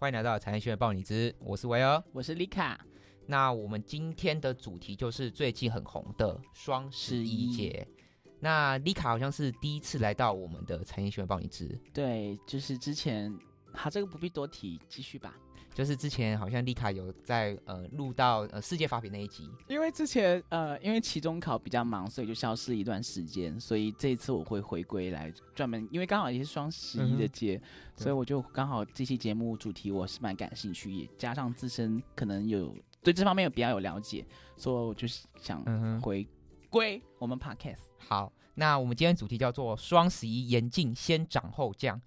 欢迎来到产业学院报你知，我是维儿。我是丽卡，那我们今天的主题就是最近很红的双十一节。那丽卡好像是第一次来到我们的产业学院报你知，对，就是之前，好，这个不必多提，继续吧。就是之前好像丽卡有在呃录到呃世界发比那一集，因为之前呃，因为期中考比较忙，所以就消失一段时间，所以这一次我会回归来专门，因为刚好也是双十一的节，所以我就刚好这期节目主题我是蛮感兴趣，也加上自身可能有对这方面有比较有了解，所以我就是想回归我们 podcast。好，那我们今天主题叫做双十一严禁先涨后降，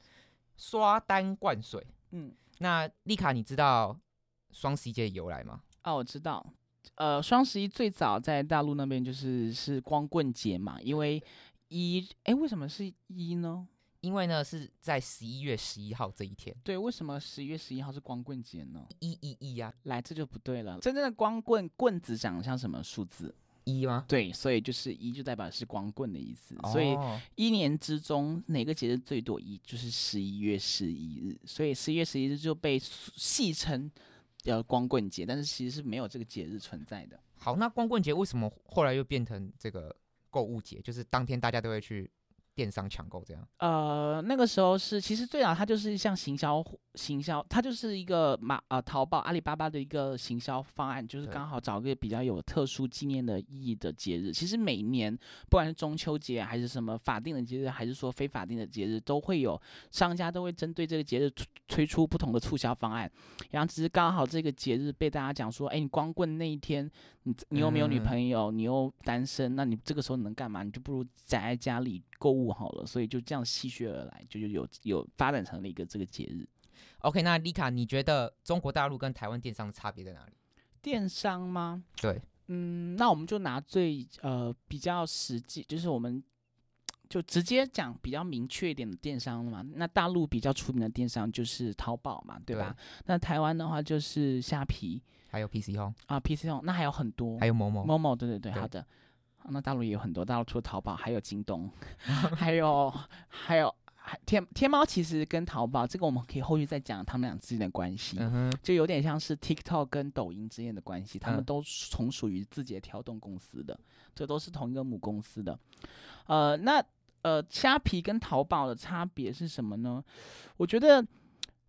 刷单灌水。嗯。那丽卡，你知道双十一节的由来吗？哦，我知道。呃，双十一最早在大陆那边就是是光棍节嘛，因为一哎，为什么是一呢？因为呢是在十一月十一号这一天。对，为什么十一月十一号是光棍节呢？一一一呀，来这就不对了。真正的光棍棍子长得像什么数字？一吗？对，所以就是一就代表是光棍的意思。所以一年之中哪个节日最多一，就是十一月十一日。所以十一月十一日就被戏称叫光棍节，但是其实是没有这个节日存在的。好，那光棍节为什么后来又变成这个购物节？就是当天大家都会去。电商抢购这样，呃，那个时候是其实最早它就是像行销行销，它就是一个马呃淘宝阿里巴巴的一个行销方案，就是刚好找个比较有特殊纪念的意义的节日。其实每年不管是中秋节还是什么法定的节日，还是说非法定的节日，都会有商家都会针对这个节日推推出不同的促销方案。然后只是刚好这个节日被大家讲说，哎，你光棍那一天，你你又没有女朋友，你又单身，那你这个时候你能干嘛？你就不如宅在家里。购物好了，所以就这样戏谑而来，就就有有发展成了一个这个节日。OK，那丽卡，你觉得中国大陆跟台湾电商的差别在哪里？电商吗？对，嗯，那我们就拿最呃比较实际，就是我们就直接讲比较明确一点的电商嘛。那大陆比较出名的电商就是淘宝嘛，对吧？那台湾的话就是虾皮，还有 PC Home 啊，PC Home，那还有很多，还有某某某某，对对对，好的。那大陆也有很多，大陆除了淘宝，还有京东，还有还有还天天猫。其实跟淘宝这个，我们可以后续再讲他们俩之间的关系，就有点像是 TikTok 跟抖音之间的关系。他们都从属于字节跳动公司的，这都是同一个母公司的。呃，那呃，虾皮跟淘宝的差别是什么呢？我觉得，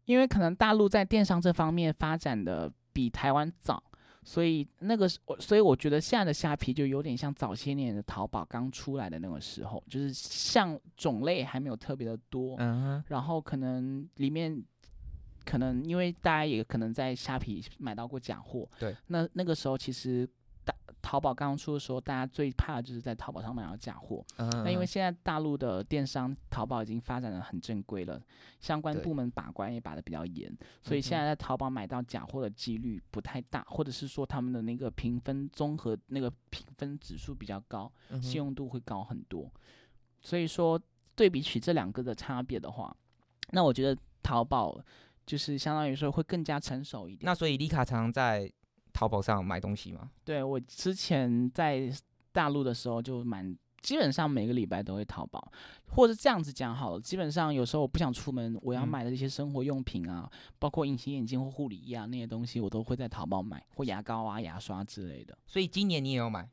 因为可能大陆在电商这方面发展的比台湾早。所以那个，我所以我觉得现在的虾皮就有点像早些年的淘宝刚出来的那个时候，就是像种类还没有特别的多，嗯，然后可能里面可能因为大家也可能在虾皮买到过假货，对，那那个时候其实。大淘宝刚刚出的时候，大家最怕的就是在淘宝上买到假货。那因为现在大陆的电商淘宝已经发展的很正规了，相关部门把关也把的比较严，所以现在在淘宝买到假货的几率不太大，或者是说他们的那个评分综合那个评分指数比较高，信用度会高很多。所以说对比起这两个的差别的话，那我觉得淘宝就是相当于说会更加成熟一点。那所以李卡常在。淘宝上买东西吗？对我之前在大陆的时候就蛮，基本上每个礼拜都会淘宝，或者这样子讲好了，基本上有时候我不想出门，我要买的一些生活用品啊，包括隐形眼镜或护理液啊那些东西，我都会在淘宝买，或牙膏啊、牙刷之类的。所以今年你也有买？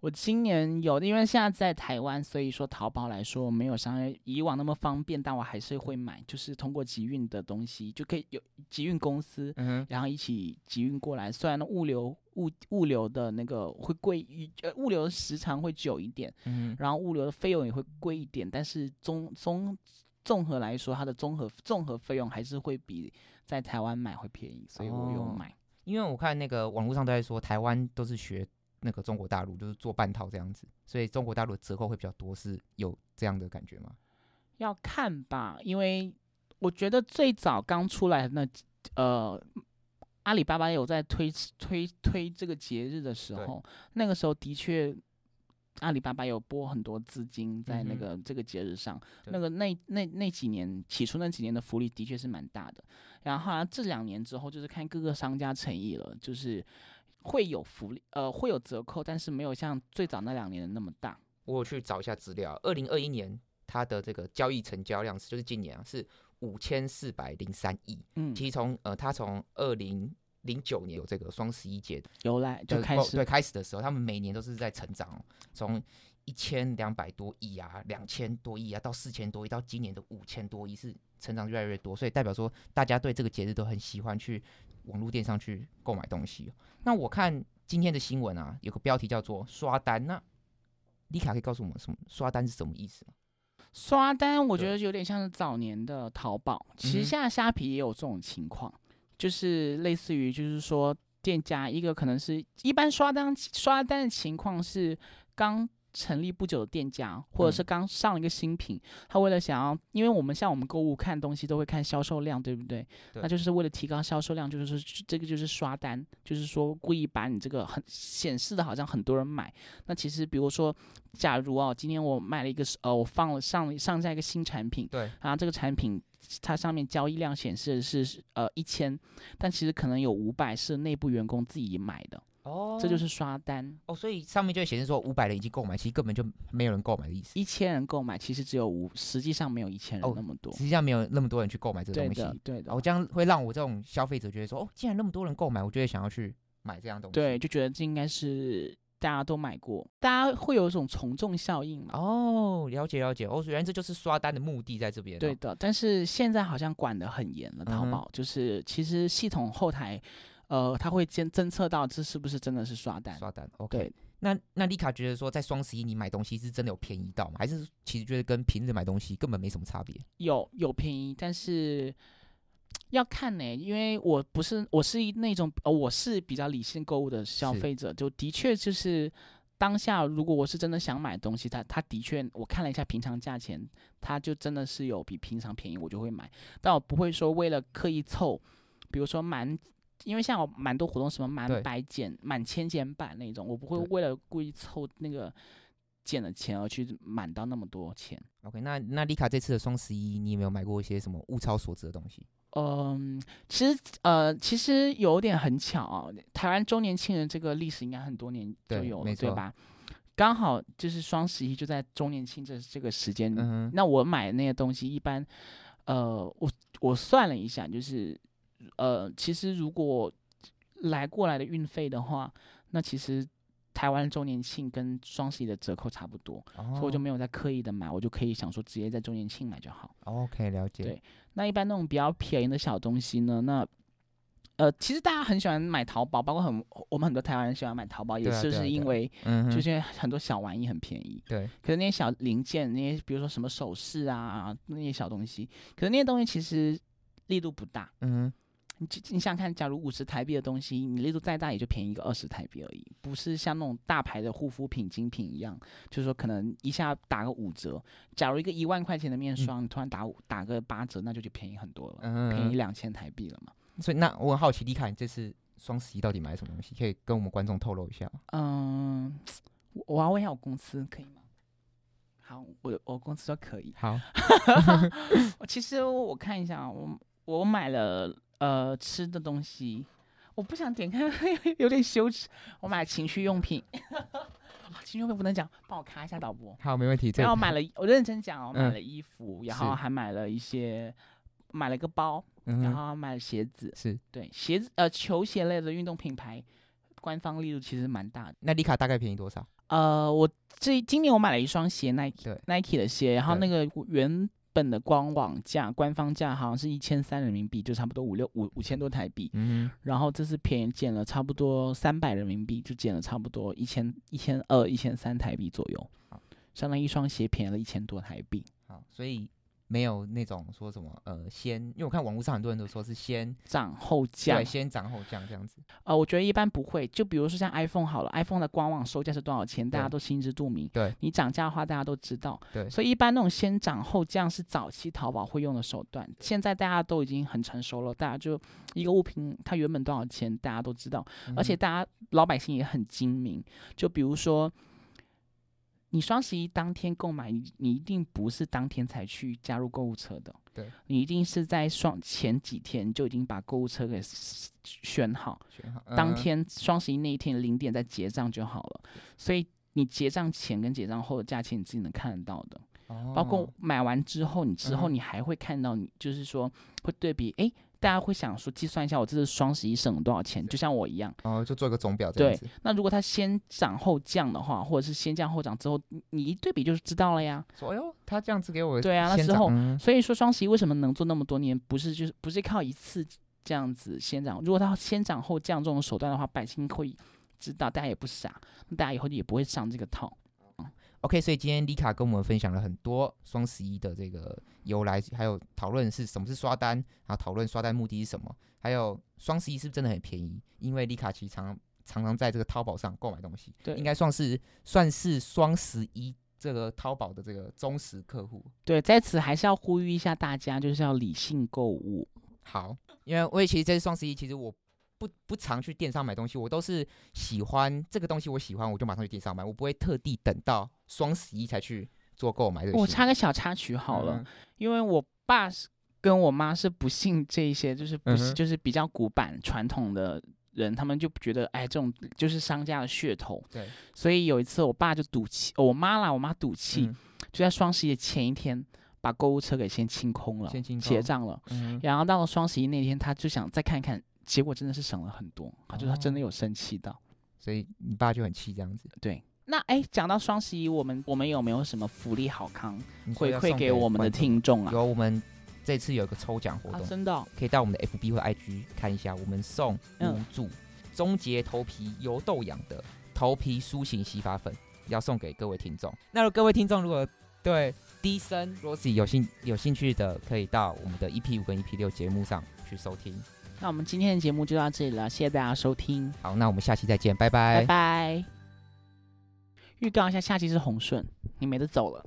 我今年有，因为现在在台湾，所以说淘宝来说没有像以往那么方便，但我还是会买，就是通过集运的东西就可以有集运公司，然后一起集运过来。虽然物流物物流的那个会贵，呃，物流的时长会久一点，嗯，然后物流的费用也会贵一点，但是综综综合来说，它的综合综合费用还是会比在台湾买会便宜，所以我有买。因为我看那个网络上都在说，台湾都是学。那个中国大陆就是做半套这样子，所以中国大陆的折扣会比较多，是有这样的感觉吗？要看吧，因为我觉得最早刚出来那呃，阿里巴巴有在推推推这个节日的时候，那个时候的确阿里巴巴有拨很多资金在那个这个节日上，那个那那那几年起初那几年的福利的确是蛮大的，然后好像这两年之后就是看各个商家诚意了，就是。会有福利，呃，会有折扣，但是没有像最早那两年的那么大。我去找一下资料，二零二一年它的这个交易成交量是，就是今年啊，是五千四百零三亿。嗯，其实从呃，它从二零零九年有这个双十一节由来就开始对开始的时候，他们每年都是在成长，从一千两百多亿啊，两千多亿啊，到四千多亿，到今年的五千多亿，是成长越来越多，所以代表说大家对这个节日都很喜欢去网络店上去购买东西。那我看今天的新闻啊，有个标题叫做刷单，那丽卡可以告诉我们什么刷单是什么意思吗？刷单我觉得有点像是早年的淘宝，其实现在虾皮也有这种情况，就是类似于就是说店家一个可能是一般刷单刷单的情况是刚。成立不久的店家，或者是刚上了一个新品，他为了想要，因为我们像我们购物看东西都会看销售量，对不对？那就是为了提高销售量，就是说这个就是刷单，就是说故意把你这个很显示的好像很多人买。那其实比如说，假如哦，今天我卖了一个呃，我放了上上架一个新产品，对，然后这个产品它上面交易量显示的是呃一千，但其实可能有五百是内部员工自己买的。哦，这就是刷单哦，所以上面就会显示说五百人已经购买，其实根本就没有人购买的意思。一千人购买，其实只有五，实际上没有一千人那么多，实际上没有那么多人去购买这个东西。对的，对的。我这样会让我这种消费者觉得说，哦，既然那么多人购买，我就会想要去买这样东西。对，就觉得这应该是大家都买过，大家会有一种从众效应嘛。哦，了解了解。哦，原来这就是刷单的目的在这边。对的，但是现在好像管得很严了，淘宝就是其实系统后台。呃，他会监侦测到这是不是真的是刷单？刷单，OK。那那丽卡觉得说，在双十一你买东西是真的有便宜到吗？还是其实觉得跟平日买东西根本没什么差别？有有便宜，但是要看呢，因为我不是我是那种呃我是比较理性购物的消费者，就的确就是当下如果我是真的想买东西，它它的确我看了一下平常价钱，它就真的是有比平常便宜，我就会买。但我不会说为了刻意凑，比如说满。因为像我蛮多活动，什么满百减、满千减百那种，我不会为了故意凑那个减的钱而去满到那么多钱。OK，那那丽卡这次的双十一，你有没有买过一些什么物超所值的东西？嗯，其实呃，其实有点很巧啊，台湾周年庆的这个历史应该很多年就有了，对吧？刚好就是双十一就在周年庆这这个时间，那我买那些东西一般，呃，我我算了一下，就是。呃，其实如果来过来的运费的话，那其实台湾周年庆跟双十一的折扣差不多，所以我就没有再刻意的买，我就可以想说直接在周年庆买就好。OK，了解。对，那一般那种比较便宜的小东西呢，那呃，其实大家很喜欢买淘宝，包括很我们很多台湾人喜欢买淘宝，也是是因为就是很多小玩意很便宜。对。可是那些小零件，那些比如说什么首饰啊，那些小东西，可是那些东西其实力度不大。嗯。你你想看，假如五十台币的东西，你力度再大，也就便宜个二十台币而已，不是像那种大牌的护肤品精品一样，就是说可能一下打个五折。假如一个一万块钱的面霜，你突然打五打个八折，那就就便宜很多了，便宜两千台币了嘛。所以那我很好奇，你这次双十一到底买什么东西？可以跟我们观众透露一下吗？嗯，我要问一下我公司可以吗？好，我我公司说可以。好，其实我看一下，我我买了。呃，吃的东西，我不想点开，有点羞耻。我买情趣用品，情趣用品不能讲，帮我卡一下导播。好，没问题。然后买了，我认真讲哦，买了衣服，然后还买了一些，买了个包，然后买了鞋子。是对鞋子，呃，球鞋类的运动品牌，官方力度其实蛮大的。那丽卡大概便宜多少？呃，我这今年我买了一双鞋，Nike，Nike 的鞋，然后那个原。本的官网价、官方价好像是一千三人民币，就差不多五六五五千多台币。嗯，然后这次便宜减了差不多三百人民币，就减了差不多一千一千二、一千三台币左右。相当于一双鞋便宜了一千多台币。好，所以。没有那种说什么呃先，因为我看网络上很多人都说是先涨后降，对，先涨后降这样子。呃，我觉得一般不会。就比如说像 iPhone 好了，iPhone 的官网售价是多少钱，大家都心知肚明。对，你涨价的话，大家都知道。对，所以一般那种先涨后降是早期淘宝会用的手段。现在大家都已经很成熟了，大家就一个物品它原本多少钱，大家都知道，而且大家老百姓也很精明。就比如说。你双十一当天购买，你你一定不是当天才去加入购物车的，对，你一定是在双前几天就已经把购物车给选好，选好，当天双十一那一天零点再结账就好了。所以你结账前跟结账后的价钱你自己能看得到的。包括买完之后，你之后你还会看到，你就是说会对比，哎，大家会想说计算一下我这次双十一省了多少钱，就像我一样，哦，就做一个总表。对，那如果它先涨后降的话，或者是先降后涨之后，你一对比就知道了呀。说，哎呦，他这样子给我，对啊，那时候，所以说双十一为什么能做那么多年，不是就是不是靠一次这样子先涨，如果它先涨后降这种手段的话，百姓会知道，大家也不傻，那大家以后也不会上这个套。OK，所以今天丽卡跟我们分享了很多双十一的这个由来，还有讨论是什么是刷单，然后讨论刷单目的是什么，还有双十一是不是真的很便宜？因为丽卡其实常常常在这个淘宝上购买东西，对，应该算是算是双十一这个淘宝的这个忠实客户。对，在此还是要呼吁一下大家，就是要理性购物。好，因为我也其实这次双十一，其实我。不不常去电商买东西，我都是喜欢这个东西，我喜欢我就马上去电商买，我不会特地等到双十一才去做购买。我插个小插曲好了，因为我爸是跟我妈是不信这些，就是不是就是比较古板传统的人，他们就觉得哎这种就是商家的噱头。对，所以有一次我爸就赌气，我妈啦，我妈赌气，就在双十一的前一天把购物车给先清空了，先清结账了。然后到了双十一那天，他就想再看看。结果真的是省了很多，他就他真的有生气到，所以你爸就很气这样子。对，那哎，讲到双十一，我们我们有没有什么福利好康回馈给我们的听众啊？有，我们这次有一个抽奖活动，真的可以到我们的 FB 或 IG 看一下，我们送五组终结头皮油豆养的头皮苏醒洗发粉，要送给各位听众。那各位听众如果对低声 Rosie 有兴有兴趣的，可以到我们的 EP 五跟 EP 六节目上去收听。那我们今天的节目就到这里了，谢谢大家收听。好，那我们下期再见，拜拜，拜拜。预告一下，下期是红顺，你没得走了。